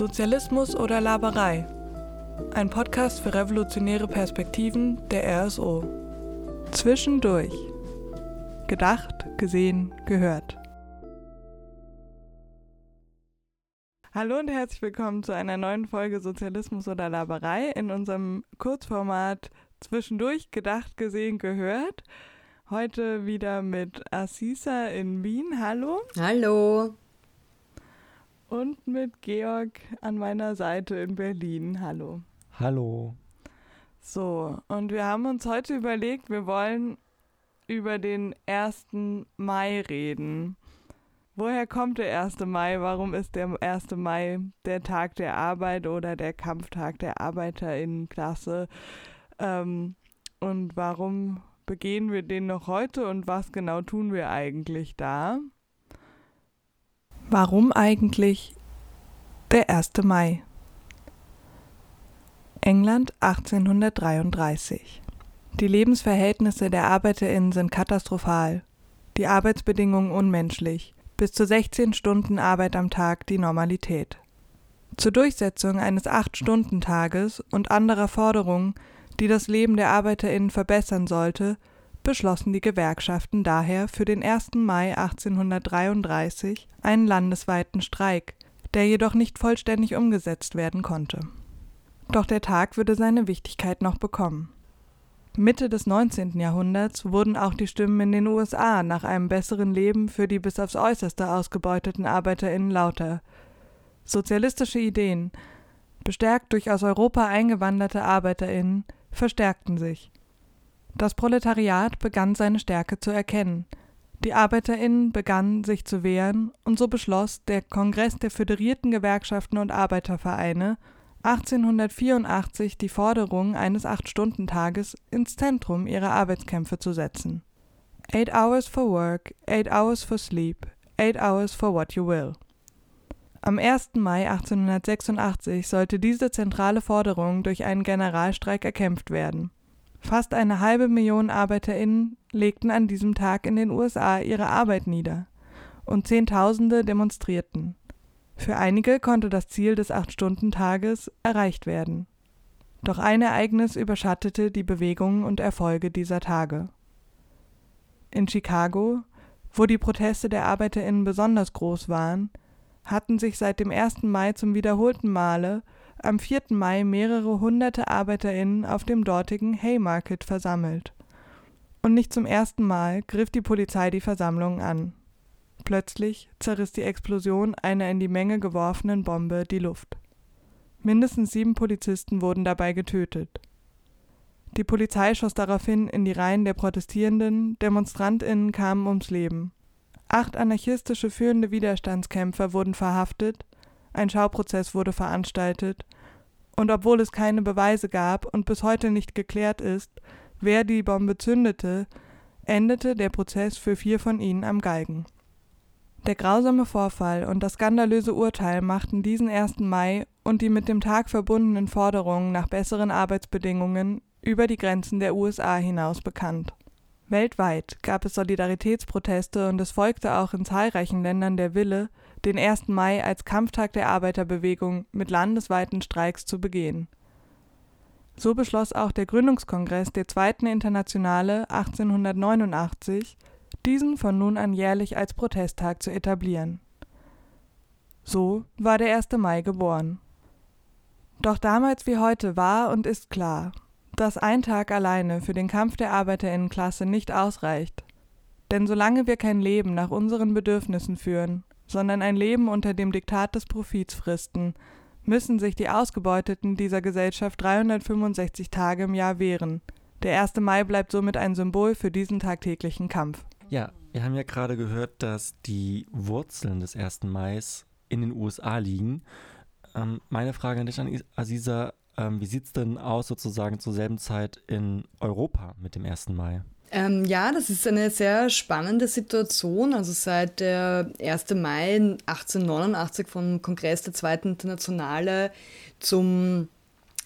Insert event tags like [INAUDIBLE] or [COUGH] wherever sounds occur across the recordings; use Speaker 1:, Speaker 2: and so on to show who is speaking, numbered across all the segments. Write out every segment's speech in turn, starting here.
Speaker 1: Sozialismus oder Laberei? Ein Podcast für revolutionäre Perspektiven der RSO. Zwischendurch. Gedacht, gesehen, gehört. Hallo und herzlich willkommen zu einer neuen Folge Sozialismus oder Laberei in unserem Kurzformat Zwischendurch gedacht, gesehen, gehört. Heute wieder mit Assisa in Wien. Hallo.
Speaker 2: Hallo.
Speaker 1: Und mit Georg an meiner Seite in Berlin. Hallo.
Speaker 3: Hallo.
Speaker 1: So, und wir haben uns heute überlegt, wir wollen über den 1. Mai reden. Woher kommt der 1. Mai? Warum ist der 1. Mai der Tag der Arbeit oder der Kampftag der Arbeiterinnenklasse? Ähm, und warum begehen wir den noch heute und was genau tun wir eigentlich da? Warum eigentlich der 1. Mai? England 1833. Die Lebensverhältnisse der Arbeiterinnen sind katastrophal, die Arbeitsbedingungen unmenschlich, bis zu 16 Stunden Arbeit am Tag die Normalität. Zur Durchsetzung eines 8-Stunden-Tages und anderer Forderungen, die das Leben der Arbeiterinnen verbessern sollte, beschlossen die Gewerkschaften daher für den 1. Mai 1833 einen landesweiten Streik, der jedoch nicht vollständig umgesetzt werden konnte. Doch der Tag würde seine Wichtigkeit noch bekommen. Mitte des 19. Jahrhunderts wurden auch die Stimmen in den USA nach einem besseren Leben für die bis aufs äußerste ausgebeuteten Arbeiterinnen lauter. Sozialistische Ideen, bestärkt durch aus Europa eingewanderte Arbeiterinnen, verstärkten sich. Das Proletariat begann seine Stärke zu erkennen. Die Arbeiterinnen begannen sich zu wehren, und so beschloss der Kongress der föderierten Gewerkschaften und Arbeitervereine 1884 die Forderung eines Acht-Stunden-Tages ins Zentrum ihrer Arbeitskämpfe zu setzen. Eight hours for work, eight hours for sleep, eight hours for what you will. Am 1. Mai 1886 sollte diese zentrale Forderung durch einen Generalstreik erkämpft werden. Fast eine halbe Million ArbeiterInnen legten an diesem Tag in den USA ihre Arbeit nieder und Zehntausende demonstrierten. Für einige konnte das Ziel des Acht-Stunden-Tages erreicht werden. Doch ein Ereignis überschattete die Bewegungen und Erfolge dieser Tage. In Chicago, wo die Proteste der ArbeiterInnen besonders groß waren, hatten sich seit dem 1. Mai zum wiederholten Male am 4. Mai mehrere hunderte ArbeiterInnen auf dem dortigen Haymarket versammelt. Und nicht zum ersten Mal griff die Polizei die Versammlung an. Plötzlich zerriss die Explosion einer in die Menge geworfenen Bombe die Luft. Mindestens sieben Polizisten wurden dabei getötet. Die Polizei schoss daraufhin in die Reihen der Protestierenden, DemonstrantInnen kamen ums Leben. Acht anarchistische führende Widerstandskämpfer wurden verhaftet, ein Schauprozess wurde veranstaltet, und obwohl es keine Beweise gab und bis heute nicht geklärt ist, wer die Bombe zündete, endete der Prozess für vier von ihnen am Galgen. Der grausame Vorfall und das skandalöse Urteil machten diesen 1. Mai und die mit dem Tag verbundenen Forderungen nach besseren Arbeitsbedingungen über die Grenzen der USA hinaus bekannt. Weltweit gab es Solidaritätsproteste und es folgte auch in zahlreichen Ländern der Wille, den 1. Mai als Kampftag der Arbeiterbewegung mit landesweiten Streiks zu begehen. So beschloss auch der Gründungskongress der Zweiten Internationale 1889, diesen von nun an jährlich als Protesttag zu etablieren. So war der 1. Mai geboren. Doch damals wie heute war und ist klar, dass ein Tag alleine für den Kampf der Arbeiterinnenklasse nicht ausreicht. Denn solange wir kein Leben nach unseren Bedürfnissen führen, sondern ein Leben unter dem Diktat des Profits fristen, müssen sich die Ausgebeuteten dieser Gesellschaft 365 Tage im Jahr wehren. Der 1. Mai bleibt somit ein Symbol für diesen tagtäglichen Kampf.
Speaker 3: Ja, wir haben ja gerade gehört, dass die Wurzeln des 1. Mais in den USA liegen. Ähm, meine Frage an dich, an Aziza, ähm, wie sieht es denn aus sozusagen zur selben Zeit in Europa mit dem 1. Mai?
Speaker 2: Ähm, ja, das ist eine sehr spannende Situation. Also seit der 1. Mai 1889 vom Kongress der Zweiten Internationale zum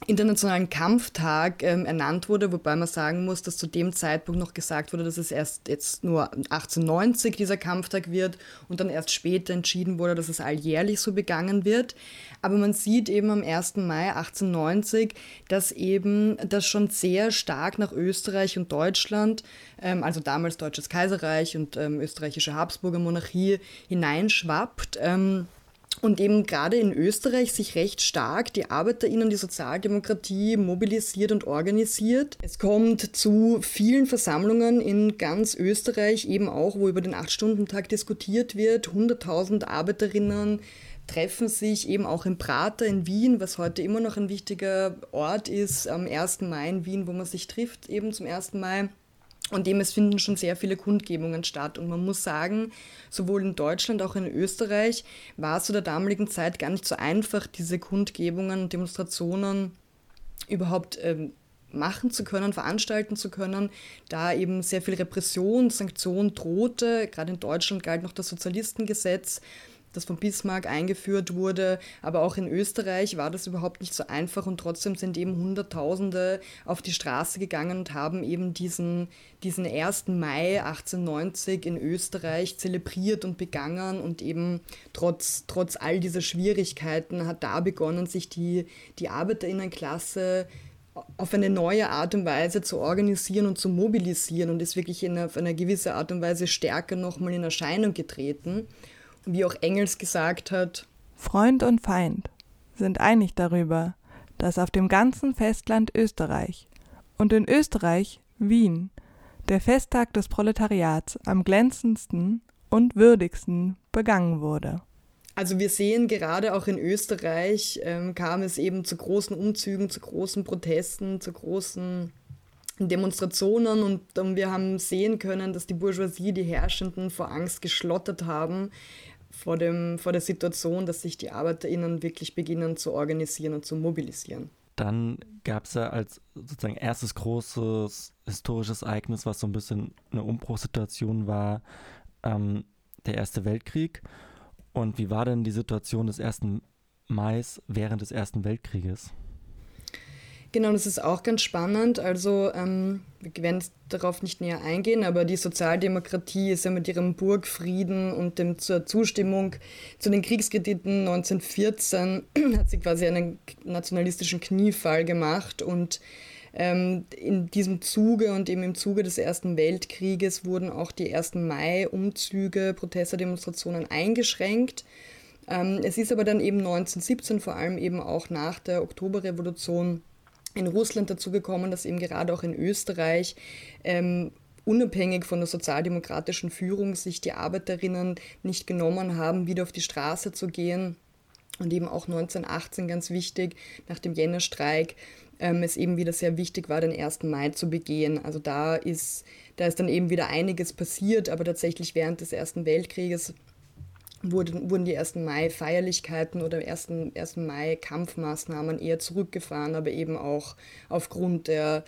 Speaker 2: Internationalen Kampftag ähm, ernannt wurde, wobei man sagen muss, dass zu dem Zeitpunkt noch gesagt wurde, dass es erst jetzt nur 1890 dieser Kampftag wird und dann erst später entschieden wurde, dass es alljährlich so begangen wird. Aber man sieht eben am 1. Mai 1890, dass eben das schon sehr stark nach Österreich und Deutschland, ähm, also damals Deutsches Kaiserreich und ähm, österreichische Habsburger Monarchie, hineinschwappt. Und eben gerade in Österreich sich recht stark die ArbeiterInnen, die Sozialdemokratie mobilisiert und organisiert. Es kommt zu vielen Versammlungen in ganz Österreich, eben auch, wo über den Acht-Stunden-Tag diskutiert wird. 100.000 Arbeiterinnen treffen sich eben auch in Prater in Wien, was heute immer noch ein wichtiger Ort ist, am 1. Mai in Wien, wo man sich trifft, eben zum 1. Mai. Und dem es finden schon sehr viele Kundgebungen statt. Und man muss sagen, sowohl in Deutschland auch in Österreich war es zu der damaligen Zeit gar nicht so einfach, diese Kundgebungen und Demonstrationen überhaupt ähm, machen zu können, veranstalten zu können, da eben sehr viel Repression, Sanktion drohte. Gerade in Deutschland galt noch das Sozialistengesetz das von Bismarck eingeführt wurde. Aber auch in Österreich war das überhaupt nicht so einfach und trotzdem sind eben Hunderttausende auf die Straße gegangen und haben eben diesen, diesen 1. Mai 1890 in Österreich zelebriert und begangen und eben trotz, trotz all dieser Schwierigkeiten hat da begonnen, sich die, die Arbeiterinnenklasse auf eine neue Art und Weise zu organisieren und zu mobilisieren und ist wirklich in auf eine gewisse Art und Weise stärker nochmal in Erscheinung getreten wie auch Engels gesagt hat.
Speaker 1: Freund und Feind sind einig darüber, dass auf dem ganzen Festland Österreich und in Österreich Wien der Festtag des Proletariats am glänzendsten und würdigsten begangen wurde.
Speaker 2: Also wir sehen gerade auch in Österreich ähm, kam es eben zu großen Umzügen, zu großen Protesten, zu großen Demonstrationen und ähm, wir haben sehen können, dass die Bourgeoisie, die Herrschenden vor Angst geschlottert haben, vor, dem, vor der Situation, dass sich die ArbeiterInnen wirklich beginnen zu organisieren und zu mobilisieren.
Speaker 3: Dann gab es ja als sozusagen erstes großes historisches Ereignis, was so ein bisschen eine Umbruchssituation war, ähm, der Erste Weltkrieg. Und wie war denn die Situation des 1. Mai während des Ersten Weltkrieges?
Speaker 2: Genau, das ist auch ganz spannend. Also ähm, wir werden darauf nicht näher eingehen, aber die Sozialdemokratie ist ja mit ihrem Burgfrieden und dem zur Zustimmung zu den Kriegskrediten 1914 [CLEARS THROAT] hat sie quasi einen nationalistischen Kniefall gemacht und ähm, in diesem Zuge und eben im Zuge des Ersten Weltkrieges wurden auch die 1. Mai-Umzüge, Protestdemonstrationen eingeschränkt. Ähm, es ist aber dann eben 1917, vor allem eben auch nach der Oktoberrevolution, in Russland dazu gekommen, dass eben gerade auch in Österreich ähm, unabhängig von der sozialdemokratischen Führung sich die Arbeiterinnen nicht genommen haben, wieder auf die Straße zu gehen. Und eben auch 1918 ganz wichtig, nach dem Jännerstreik, ähm, es eben wieder sehr wichtig war, den 1. Mai zu begehen. Also da ist, da ist dann eben wieder einiges passiert, aber tatsächlich während des Ersten Weltkrieges wurden, wurden die 1. Mai-Feierlichkeiten oder 1. 1. Mai-Kampfmaßnahmen eher zurückgefahren, aber eben auch aufgrund der,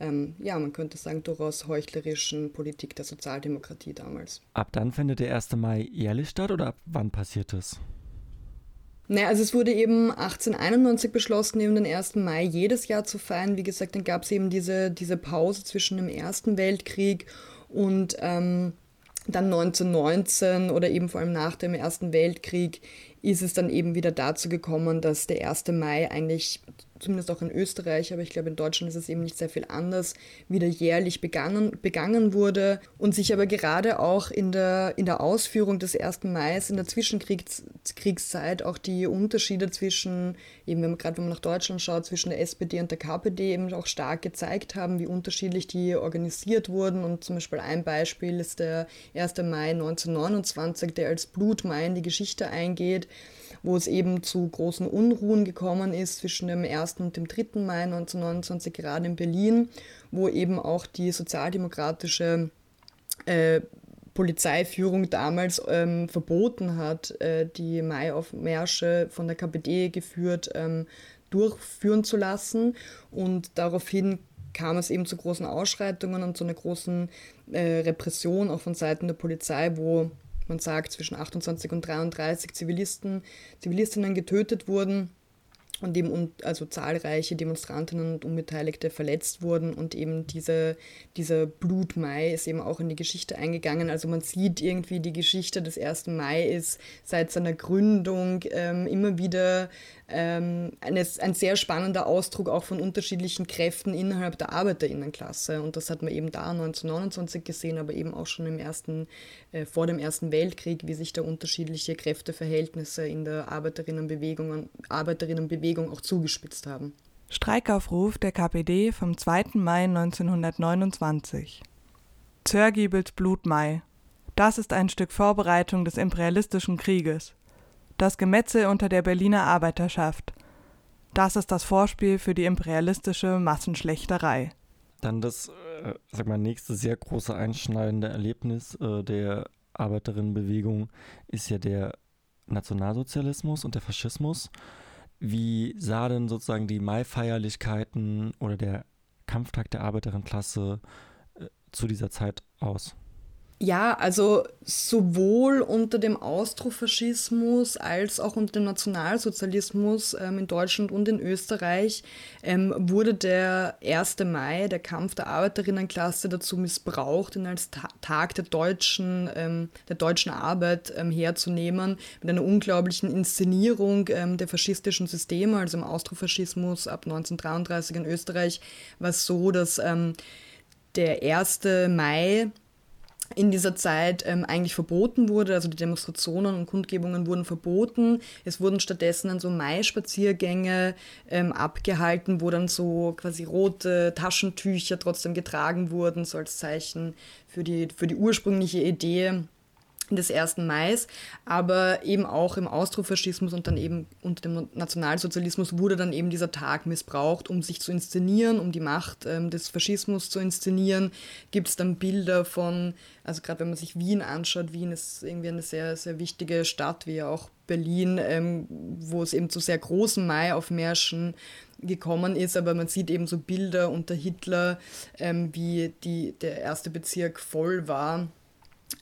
Speaker 2: ähm, ja, man könnte sagen, durchaus heuchlerischen Politik der Sozialdemokratie damals.
Speaker 3: Ab dann findet der 1. Mai jährlich statt oder ab wann passiert das?
Speaker 2: Naja, also es wurde eben 1891 beschlossen, eben den 1. Mai jedes Jahr zu feiern. Wie gesagt, dann gab es eben diese, diese Pause zwischen dem Ersten Weltkrieg und ähm, dann 1919 oder eben vor allem nach dem Ersten Weltkrieg ist es dann eben wieder dazu gekommen, dass der 1. Mai eigentlich zumindest auch in Österreich, aber ich glaube in Deutschland ist es eben nicht sehr viel anders, wieder jährlich begangen, begangen wurde und sich aber gerade auch in der, in der Ausführung des 1. Mai in der Zwischenkriegszeit auch die Unterschiede zwischen, eben wenn man gerade wenn man nach Deutschland schaut, zwischen der SPD und der KPD eben auch stark gezeigt haben, wie unterschiedlich die organisiert wurden und zum Beispiel ein Beispiel ist der 1. Mai 1929, der als Blutmai in die Geschichte eingeht wo es eben zu großen Unruhen gekommen ist zwischen dem 1. und dem 3. Mai 1929, gerade in Berlin, wo eben auch die sozialdemokratische äh, Polizeiführung damals ähm, verboten hat, äh, die Maiaufmärsche von der KPD geführt ähm, durchführen zu lassen. Und daraufhin kam es eben zu großen Ausschreitungen und zu einer großen äh, Repression auch von Seiten der Polizei, wo man sagt, zwischen 28 und 33 Zivilisten, Zivilistinnen getötet wurden. Und eben also zahlreiche Demonstrantinnen und Unbeteiligte verletzt wurden und eben diese, dieser Blutmai ist eben auch in die Geschichte eingegangen. Also man sieht irgendwie, die Geschichte des 1. Mai ist seit seiner Gründung ähm, immer wieder ähm, eine, ein sehr spannender Ausdruck auch von unterschiedlichen Kräften innerhalb der Arbeiterinnenklasse. Und das hat man eben da 1929 gesehen, aber eben auch schon im ersten, äh, vor dem Ersten Weltkrieg, wie sich da unterschiedliche Kräfteverhältnisse in der Arbeiterinnenbewegung, Arbeiterinnenbewegung auch zugespitzt haben.
Speaker 1: Streikaufruf der KPD vom 2. Mai 1929. Zörgiebels Blutmai. Das ist ein Stück Vorbereitung des imperialistischen Krieges. Das Gemetzel unter der Berliner Arbeiterschaft. Das ist das Vorspiel für die imperialistische Massenschlechterei.
Speaker 3: Dann das, äh, sag mal, nächste sehr große einschneidende Erlebnis äh, der Arbeiterinnenbewegung ist ja der Nationalsozialismus und der Faschismus. Wie sah denn sozusagen die Mai-Feierlichkeiten oder der Kampftag der Arbeiterinnenklasse äh, zu dieser Zeit aus?
Speaker 2: Ja, also sowohl unter dem Austrofaschismus als auch unter dem Nationalsozialismus ähm, in Deutschland und in Österreich ähm, wurde der 1. Mai, der Kampf der Arbeiterinnenklasse, dazu missbraucht, ihn als Ta Tag der deutschen, ähm, der deutschen Arbeit ähm, herzunehmen, mit einer unglaublichen Inszenierung ähm, der faschistischen Systeme, also im Austrofaschismus ab 1933 in Österreich, war es so, dass ähm, der 1. Mai in dieser Zeit ähm, eigentlich verboten wurde. Also die Demonstrationen und Kundgebungen wurden verboten. Es wurden stattdessen dann so Mai-Spaziergänge ähm, abgehalten, wo dann so quasi rote Taschentücher trotzdem getragen wurden, so als Zeichen für die, für die ursprüngliche Idee des 1. Mai, aber eben auch im Austrofaschismus und dann eben unter dem Nationalsozialismus wurde dann eben dieser Tag missbraucht, um sich zu inszenieren, um die Macht ähm, des Faschismus zu inszenieren. Gibt es dann Bilder von, also gerade wenn man sich Wien anschaut, Wien ist irgendwie eine sehr, sehr wichtige Stadt, wie auch Berlin, ähm, wo es eben zu sehr großen Mai-Aufmärschen gekommen ist, aber man sieht eben so Bilder unter Hitler, ähm, wie die, der erste Bezirk voll war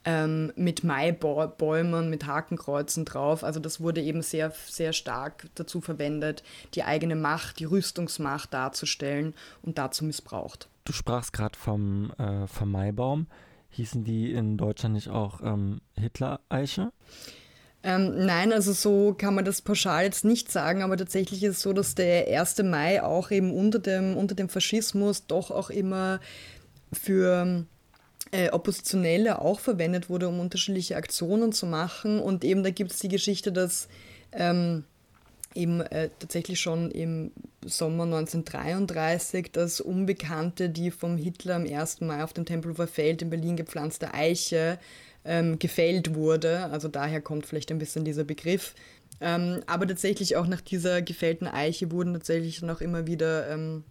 Speaker 2: ähm, mit Maibäumen, mit Hakenkreuzen drauf. Also das wurde eben sehr, sehr stark dazu verwendet, die eigene Macht, die Rüstungsmacht darzustellen und dazu missbraucht.
Speaker 3: Du sprachst gerade vom, äh, vom Maibaum. Hießen die in Deutschland nicht auch ähm, Hitler-Eiche?
Speaker 2: Ähm, nein, also so kann man das pauschal jetzt nicht sagen, aber tatsächlich ist es so, dass der 1. Mai auch eben unter dem, unter dem Faschismus doch auch immer für äh, Oppositionelle auch verwendet wurde, um unterschiedliche Aktionen zu machen. Und eben da gibt es die Geschichte, dass ähm, eben äh, tatsächlich schon im Sommer 1933 das Unbekannte, die vom Hitler am 1. Mai auf dem Tempelhofer Feld in Berlin gepflanzte Eiche ähm, gefällt wurde. Also daher kommt vielleicht ein bisschen dieser Begriff. Ähm, aber tatsächlich auch nach dieser gefällten Eiche wurden tatsächlich noch immer wieder ähm,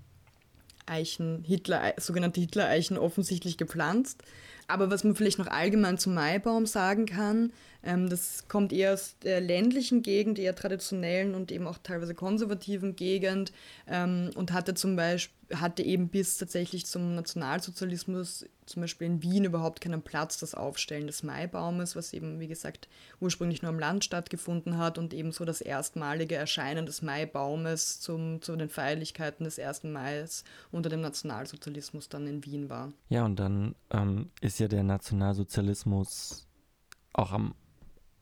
Speaker 2: Eichen, Hitler, sogenannte Hitler-Eichen offensichtlich gepflanzt. Aber was man vielleicht noch allgemein zum Maibaum sagen kann, ähm, das kommt eher aus der ländlichen Gegend, eher traditionellen und eben auch teilweise konservativen Gegend ähm, und hatte zum Beispiel hatte eben bis tatsächlich zum Nationalsozialismus zum Beispiel in Wien überhaupt keinen Platz, das Aufstellen des Maibaumes, was eben, wie gesagt, ursprünglich nur am Land stattgefunden hat und ebenso das erstmalige Erscheinen des Maibaumes zum, zu den Feierlichkeiten des 1. Mai unter dem Nationalsozialismus dann in Wien war.
Speaker 3: Ja, und dann ähm, ist ja der Nationalsozialismus auch am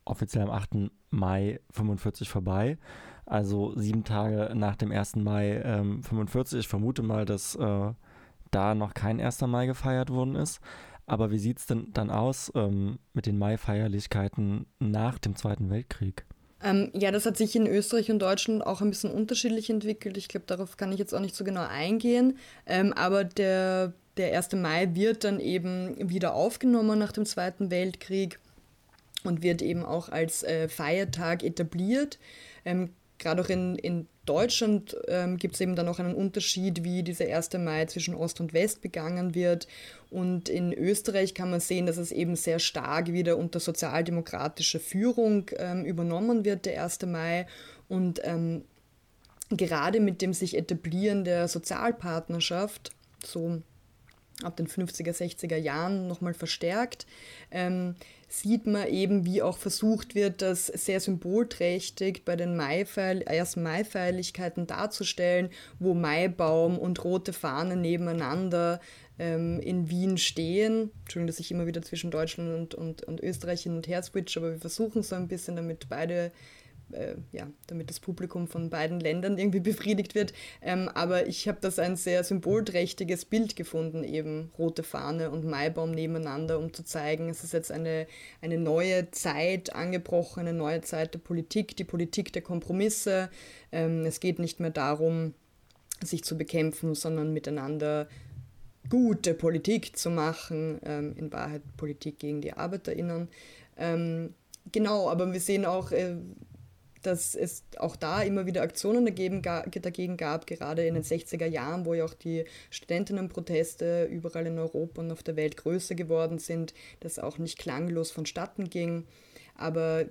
Speaker 3: offiziell am 8. Mai 45 vorbei. Also sieben Tage nach dem 1. Mai ähm, 45. Ich vermute mal, dass äh, da noch kein 1. Mai gefeiert worden ist. Aber wie sieht es denn dann aus ähm, mit den Mai-Feierlichkeiten nach dem Zweiten Weltkrieg?
Speaker 2: Ähm, ja, das hat sich in Österreich und Deutschland auch ein bisschen unterschiedlich entwickelt. Ich glaube, darauf kann ich jetzt auch nicht so genau eingehen. Ähm, aber der, der 1. Mai wird dann eben wieder aufgenommen nach dem Zweiten Weltkrieg und wird eben auch als äh, Feiertag etabliert. Ähm, Gerade auch in, in Deutschland ähm, gibt es eben dann noch einen Unterschied, wie dieser 1. Mai zwischen Ost und West begangen wird. Und in Österreich kann man sehen, dass es eben sehr stark wieder unter sozialdemokratischer Führung ähm, übernommen wird, der 1. Mai. Und ähm, gerade mit dem sich etablieren der Sozialpartnerschaft, so ab den 50er, 60er Jahren nochmal verstärkt, ähm, sieht man eben, wie auch versucht wird, das sehr symbolträchtig bei den Maifeil ersten Maifeierlichkeiten darzustellen, wo Maibaum und rote Fahnen nebeneinander ähm, in Wien stehen. Entschuldigung, dass ich immer wieder zwischen Deutschland und, und, und Österreich hin und her switch, aber wir versuchen so ein bisschen, damit beide äh, ja, damit das Publikum von beiden Ländern irgendwie befriedigt wird. Ähm, aber ich habe das ein sehr symbolträchtiges Bild gefunden, eben rote Fahne und Maibaum nebeneinander, um zu zeigen, es ist jetzt eine, eine neue Zeit angebrochen, eine neue Zeit der Politik, die Politik der Kompromisse. Ähm, es geht nicht mehr darum, sich zu bekämpfen, sondern miteinander gute Politik zu machen, ähm, in Wahrheit Politik gegen die ArbeiterInnen. Ähm, genau, aber wir sehen auch, äh, dass es auch da immer wieder Aktionen dagegen, dagegen gab, gerade in den 60er Jahren, wo ja auch die Studentinnenproteste überall in Europa und auf der Welt größer geworden sind, das auch nicht klanglos vonstatten ging. Aber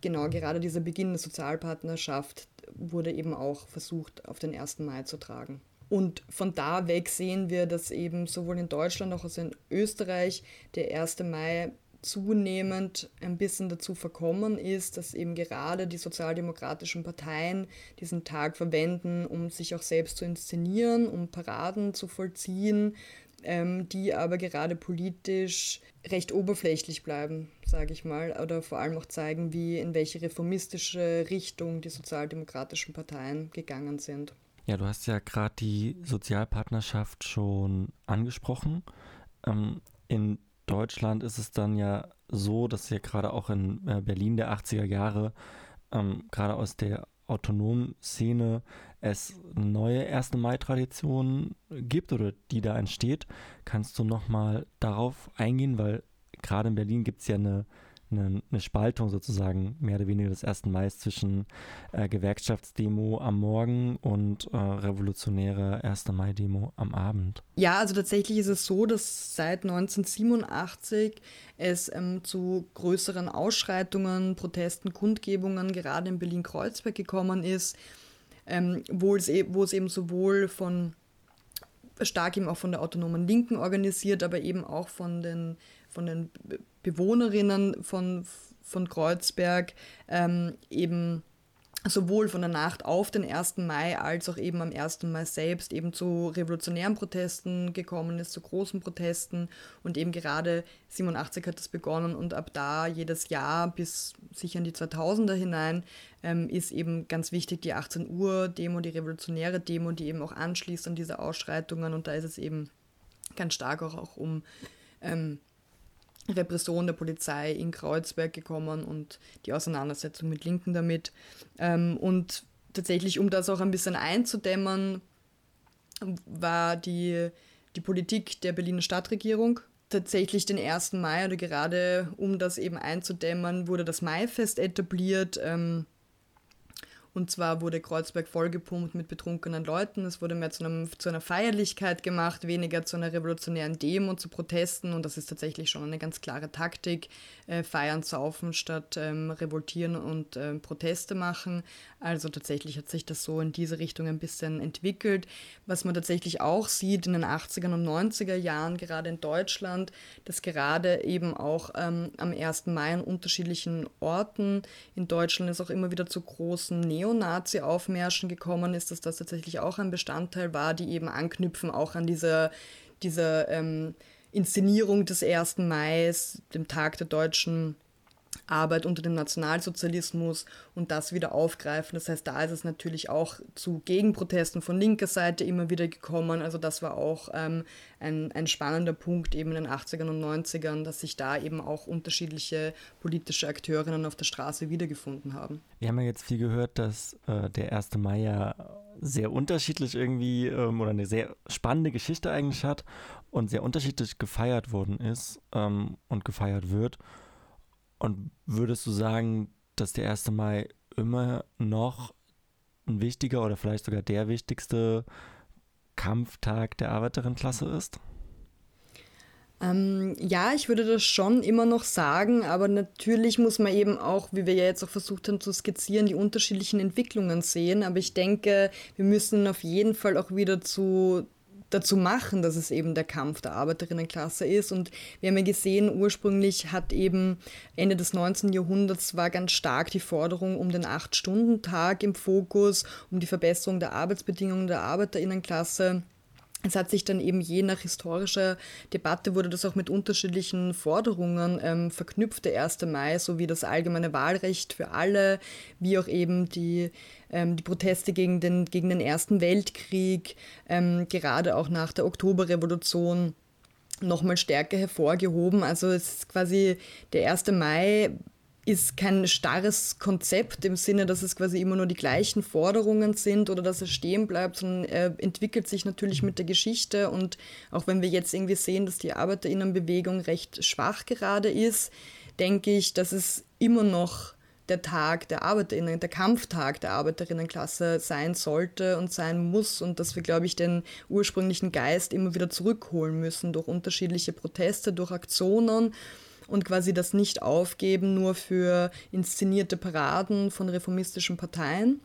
Speaker 2: genau gerade dieser Beginn der Sozialpartnerschaft wurde eben auch versucht, auf den 1. Mai zu tragen. Und von da weg sehen wir, dass eben sowohl in Deutschland als auch in Österreich der 1. Mai zunehmend ein bisschen dazu verkommen ist, dass eben gerade die sozialdemokratischen Parteien diesen Tag verwenden, um sich auch selbst zu inszenieren, um Paraden zu vollziehen, ähm, die aber gerade politisch recht oberflächlich bleiben, sage ich mal, oder vor allem auch zeigen, wie in welche reformistische Richtung die sozialdemokratischen Parteien gegangen sind.
Speaker 3: Ja, du hast ja gerade die Sozialpartnerschaft schon angesprochen. Ähm, in Deutschland ist es dann ja so, dass ja gerade auch in äh, Berlin der 80er Jahre, ähm, gerade aus der autonomen Szene, es neue 1. Mai-Tradition gibt oder die da entsteht. Kannst du nochmal darauf eingehen, weil gerade in Berlin gibt es ja eine eine, eine, Spaltung sozusagen mehr oder weniger des 1. Mai zwischen äh, Gewerkschaftsdemo am Morgen und äh, revolutionärer 1. Mai-Demo am Abend.
Speaker 2: Ja, also tatsächlich ist es so, dass seit 1987 es ähm, zu größeren Ausschreitungen, Protesten, Kundgebungen gerade in Berlin-Kreuzberg gekommen ist, ähm, wo, es e wo es eben sowohl von stark eben auch von der autonomen Linken organisiert, aber eben auch von den, von den Bewohnerinnen von, von Kreuzberg ähm, eben sowohl von der Nacht auf den 1. Mai als auch eben am 1. Mai selbst eben zu revolutionären Protesten gekommen ist, zu großen Protesten und eben gerade 87 hat das begonnen und ab da jedes Jahr bis sicher in die 2000er hinein ähm, ist eben ganz wichtig die 18 Uhr Demo, die revolutionäre Demo, die eben auch anschließt an diese Ausschreitungen und da ist es eben ganz stark auch, auch um ähm, Repression der Polizei in Kreuzberg gekommen und die Auseinandersetzung mit Linken damit. Ähm, und tatsächlich, um das auch ein bisschen einzudämmern, war die, die Politik der Berliner Stadtregierung tatsächlich den 1. Mai oder gerade um das eben einzudämmern, wurde das Maifest etabliert. Ähm, und zwar wurde Kreuzberg vollgepumpt mit betrunkenen Leuten. Es wurde mehr zu, einem, zu einer Feierlichkeit gemacht, weniger zu einer revolutionären Demo, zu Protesten. Und das ist tatsächlich schon eine ganz klare Taktik. Äh, feiern, saufen statt ähm, revoltieren und äh, Proteste machen. Also tatsächlich hat sich das so in diese Richtung ein bisschen entwickelt. Was man tatsächlich auch sieht in den 80er und 90er Jahren, gerade in Deutschland, dass gerade eben auch ähm, am 1. Mai an unterschiedlichen Orten in Deutschland es auch immer wieder zu großen Neo Neonazi-Aufmärschen gekommen ist, dass das tatsächlich auch ein Bestandteil war, die eben anknüpfen auch an diese, diese ähm, Inszenierung des 1. Mai, dem Tag der deutschen Arbeit unter dem Nationalsozialismus und das wieder aufgreifen. Das heißt, da ist es natürlich auch zu Gegenprotesten von linker Seite immer wieder gekommen. Also das war auch ähm, ein, ein spannender Punkt eben in den 80ern und 90ern, dass sich da eben auch unterschiedliche politische Akteurinnen auf der Straße wiedergefunden haben.
Speaker 3: Wir haben ja jetzt viel gehört, dass äh, der 1. Mai ja sehr unterschiedlich irgendwie ähm, oder eine sehr spannende Geschichte eigentlich hat und sehr unterschiedlich gefeiert worden ist ähm, und gefeiert wird. Und würdest du sagen, dass der 1. Mai immer noch ein wichtiger oder vielleicht sogar der wichtigste Kampftag der Arbeiterinnenklasse ist?
Speaker 2: Ähm, ja, ich würde das schon immer noch sagen, aber natürlich muss man eben auch, wie wir ja jetzt auch versucht haben zu skizzieren, die unterschiedlichen Entwicklungen sehen. Aber ich denke, wir müssen auf jeden Fall auch wieder zu dazu machen, dass es eben der Kampf der Arbeiterinnenklasse ist. Und wir haben ja gesehen, ursprünglich hat eben Ende des 19. Jahrhunderts war ganz stark die Forderung um den Acht-Stunden-Tag im Fokus, um die Verbesserung der Arbeitsbedingungen der Arbeiterinnenklasse. Es hat sich dann eben je nach historischer Debatte wurde das auch mit unterschiedlichen Forderungen ähm, verknüpft, der 1. Mai, sowie das allgemeine Wahlrecht für alle, wie auch eben die, ähm, die Proteste gegen den, gegen den Ersten Weltkrieg, ähm, gerade auch nach der Oktoberrevolution nochmal stärker hervorgehoben. Also es ist quasi der 1. Mai ist kein starres Konzept im Sinne, dass es quasi immer nur die gleichen Forderungen sind oder dass es stehen bleibt, sondern er entwickelt sich natürlich mit der Geschichte. Und auch wenn wir jetzt irgendwie sehen, dass die Arbeiterinnenbewegung recht schwach gerade ist, denke ich, dass es immer noch der Tag der Arbeiterinnen, der Kampftag der Arbeiterinnenklasse sein sollte und sein muss und dass wir, glaube ich, den ursprünglichen Geist immer wieder zurückholen müssen durch unterschiedliche Proteste, durch Aktionen und quasi das nicht aufgeben nur für inszenierte Paraden von reformistischen Parteien.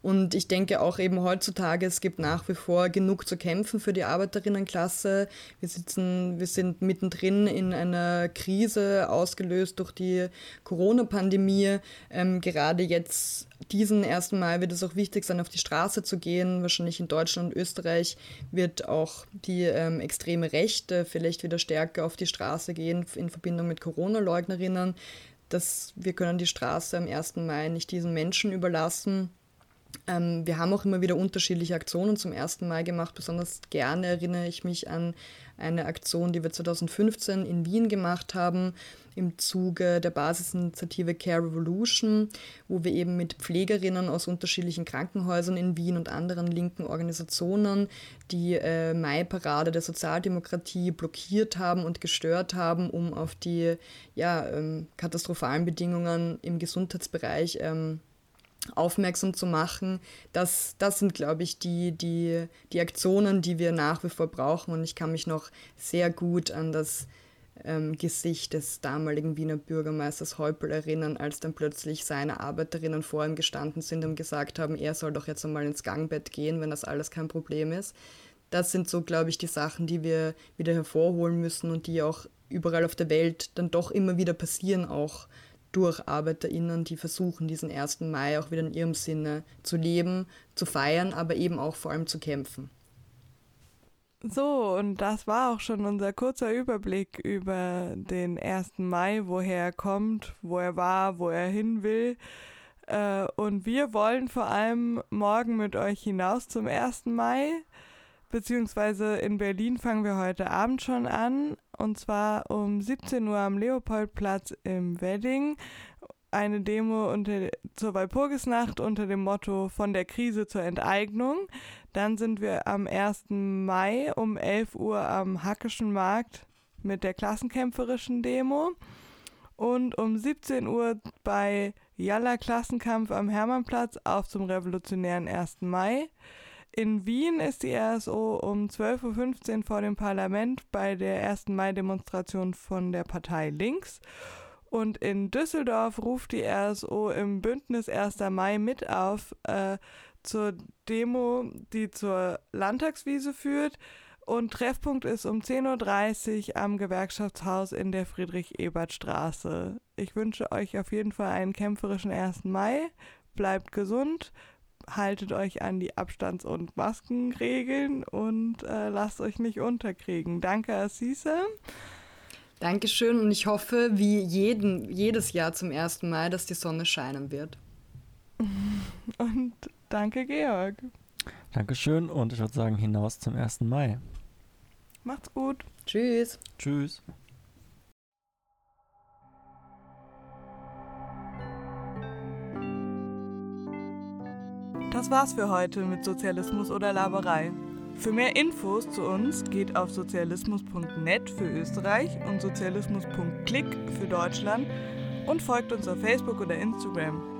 Speaker 2: Und ich denke auch eben heutzutage, es gibt nach wie vor genug zu kämpfen für die Arbeiterinnenklasse. Wir sitzen, wir sind mittendrin in einer Krise, ausgelöst durch die Corona-Pandemie. Ähm, gerade jetzt diesen ersten Mal wird es auch wichtig sein, auf die Straße zu gehen. Wahrscheinlich in Deutschland und Österreich wird auch die ähm, extreme Rechte vielleicht wieder stärker auf die Straße gehen in Verbindung mit Corona-Leugnerinnen. Dass wir können die Straße am 1. Mai nicht diesen Menschen überlassen. Ähm, wir haben auch immer wieder unterschiedliche Aktionen zum ersten Mal gemacht. Besonders gerne erinnere ich mich an eine Aktion, die wir 2015 in Wien gemacht haben, im Zuge der Basisinitiative Care Revolution, wo wir eben mit Pflegerinnen aus unterschiedlichen Krankenhäusern in Wien und anderen linken Organisationen die äh, Mai-Parade der Sozialdemokratie blockiert haben und gestört haben, um auf die ja, ähm, katastrophalen Bedingungen im Gesundheitsbereich ähm, aufmerksam zu machen. Das, das sind, glaube ich, die, die, die Aktionen, die wir nach wie vor brauchen. Und ich kann mich noch sehr gut an das ähm, Gesicht des damaligen Wiener Bürgermeisters Heupel erinnern, als dann plötzlich seine Arbeiterinnen vor ihm gestanden sind und gesagt haben, er soll doch jetzt einmal ins Gangbett gehen, wenn das alles kein Problem ist. Das sind so, glaube ich, die Sachen, die wir wieder hervorholen müssen und die auch überall auf der Welt dann doch immer wieder passieren, auch durch ArbeiterInnen, die versuchen, diesen 1. Mai auch wieder in ihrem Sinne zu leben, zu feiern, aber eben auch vor allem zu kämpfen.
Speaker 1: So, und das war auch schon unser kurzer Überblick über den 1. Mai, woher er kommt, wo er war, wo er hin will. Äh, und wir wollen vor allem morgen mit euch hinaus zum 1. Mai beziehungsweise in Berlin fangen wir heute Abend schon an und zwar um 17 Uhr am Leopoldplatz im Wedding. Eine Demo unter, zur Walpurgisnacht unter dem Motto von der Krise zur Enteignung. Dann sind wir am 1. Mai um 11 Uhr am Hackischen Markt mit der klassenkämpferischen Demo. Und um 17 Uhr bei Jalla Klassenkampf am Hermannplatz auf zum revolutionären 1. Mai. In Wien ist die RSO um 12.15 Uhr vor dem Parlament bei der 1. Mai-Demonstration von der Partei Links. Und in Düsseldorf ruft die RSO im Bündnis 1. Mai mit auf äh, zur Demo, die zur Landtagswiese führt. Und Treffpunkt ist um 10.30 Uhr am Gewerkschaftshaus in der Friedrich-Ebert-Straße. Ich wünsche euch auf jeden Fall einen kämpferischen 1. Mai. Bleibt gesund, haltet euch an die Abstands- und Maskenregeln und äh, lasst euch nicht unterkriegen. Danke, Assise.
Speaker 2: Dankeschön und ich hoffe, wie jeden, jedes Jahr zum ersten Mal, dass die Sonne scheinen wird. [LAUGHS]
Speaker 1: Und danke, Georg.
Speaker 3: Dankeschön und ich würde sagen, hinaus zum 1. Mai.
Speaker 1: Macht's gut.
Speaker 2: Tschüss.
Speaker 3: Tschüss.
Speaker 1: Das war's für heute mit Sozialismus oder Laberei. Für mehr Infos zu uns geht auf sozialismus.net für Österreich und sozialismus.click für Deutschland und folgt uns auf Facebook oder Instagram.